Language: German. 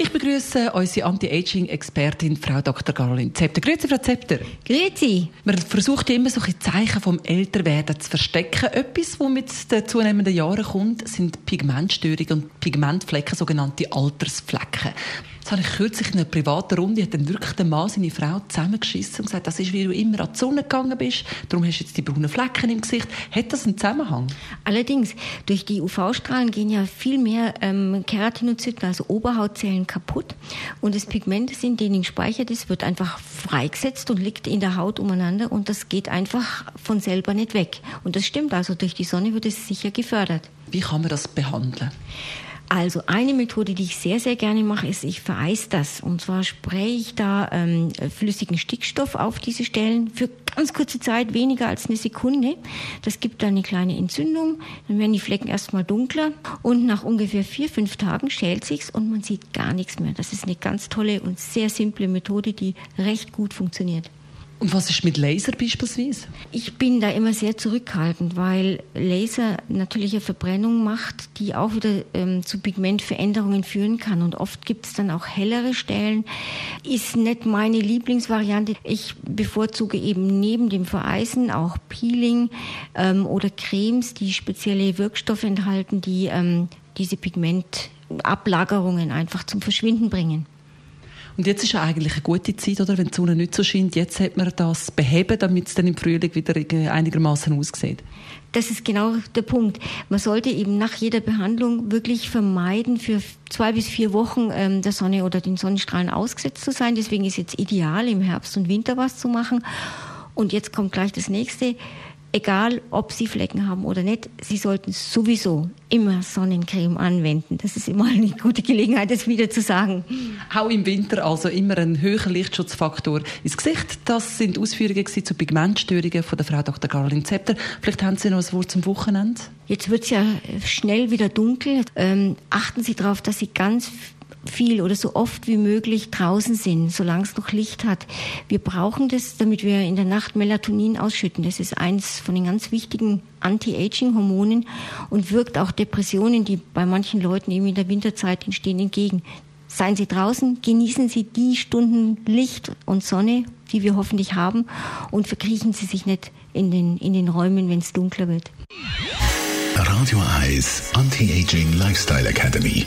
ich begrüße unsere Anti-Aging-Expertin, Frau Dr. Caroline Zepter. Grüezi, Frau Zepter. Grüezi. Man versucht immer solche Zeichen vom Älterwerden zu verstecken. Etwas, was mit den zunehmenden Jahren kommt, sind Pigmentstörungen und Pigmentflecken, sogenannte Altersflecken. Das habe ich kürzlich in einer privaten Runde, hat dann wirklich der Mann seine Frau zusammengeschissen und gesagt, das ist, wie du immer an die Sonne gegangen bist, darum hast du jetzt die braunen Flecken im Gesicht. Hat das einen Zusammenhang? Allerdings, durch die UV-Strahlen gehen ja viel mehr ähm, Keratinozyten, also Oberhautzellen, kaputt und das Pigment, das in denen gespeichert ist, wird einfach freigesetzt und liegt in der Haut umeinander und das geht einfach von selber nicht weg. Und das stimmt, also durch die Sonne wird es sicher gefördert. Wie kann man das behandeln? Also eine Methode, die ich sehr, sehr gerne mache, ist, ich vereis das. Und zwar spraye ich da ähm, flüssigen Stickstoff auf diese Stellen für ganz kurze Zeit, weniger als eine Sekunde. Das gibt dann eine kleine Entzündung. Dann werden die Flecken erstmal dunkler. Und nach ungefähr vier, fünf Tagen schält sich's und man sieht gar nichts mehr. Das ist eine ganz tolle und sehr simple Methode, die recht gut funktioniert. Und was ist mit Laser beispielsweise? Ich bin da immer sehr zurückhaltend, weil Laser natürlich eine Verbrennung macht, die auch wieder ähm, zu Pigmentveränderungen führen kann. Und oft gibt es dann auch hellere Stellen. Ist nicht meine Lieblingsvariante. Ich bevorzuge eben neben dem Vereisen auch Peeling ähm, oder Cremes, die spezielle Wirkstoffe enthalten, die ähm, diese Pigmentablagerungen einfach zum Verschwinden bringen. Und jetzt ist ja eigentlich eine gute Zeit, oder? Wenn die Sonne nicht so scheint. Jetzt hat man das beheben, damit es dann im Frühling wieder einigermaßen aussieht. Das ist genau der Punkt. Man sollte eben nach jeder Behandlung wirklich vermeiden, für zwei bis vier Wochen ähm, der Sonne oder den Sonnenstrahlen ausgesetzt zu sein. Deswegen ist jetzt ideal, im Herbst und Winter was zu machen. Und jetzt kommt gleich das nächste egal ob sie Flecken haben oder nicht, sie sollten sowieso immer Sonnencreme anwenden. Das ist immer eine gute Gelegenheit, das wieder zu sagen. Auch im Winter also immer ein höherer Lichtschutzfaktor ins Gesicht. Das sind Ausführungen zu Pigmentstörungen von der Frau Dr. Caroline Zepter. Vielleicht haben Sie noch ein Wort zum Wochenende? Jetzt wird es ja schnell wieder dunkel. Ähm, achten Sie darauf, dass Sie ganz viel oder so oft wie möglich draußen sind, solange es noch Licht hat. Wir brauchen das, damit wir in der Nacht Melatonin ausschütten. Das ist eins von den ganz wichtigen Anti-Aging-Hormonen und wirkt auch Depressionen, die bei manchen Leuten eben in der Winterzeit entstehen, entgegen. Seien Sie draußen, genießen Sie die Stunden Licht und Sonne, die wir hoffentlich haben, und verkriechen Sie sich nicht in den, in den Räumen, wenn es dunkler wird. Radio Eyes Anti-Aging Lifestyle Academy.